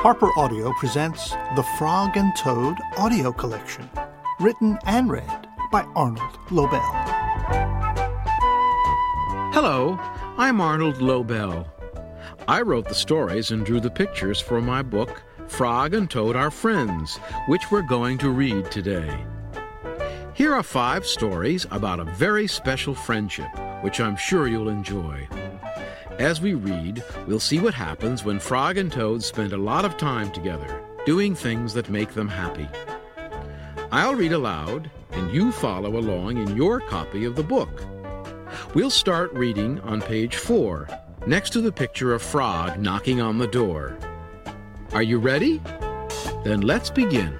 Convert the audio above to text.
Harper Audio presents The Frog and Toad Audio Collection, written and read by Arnold Lobel. Hello, I'm Arnold Lobel. I wrote the stories and drew the pictures for my book, Frog and Toad Are Friends, which we're going to read today. Here are five stories about a very special friendship, which I'm sure you'll enjoy. As we read, we'll see what happens when Frog and Toad spend a lot of time together, doing things that make them happy. I'll read aloud, and you follow along in your copy of the book. We'll start reading on page four, next to the picture of Frog knocking on the door. Are you ready? Then let's begin.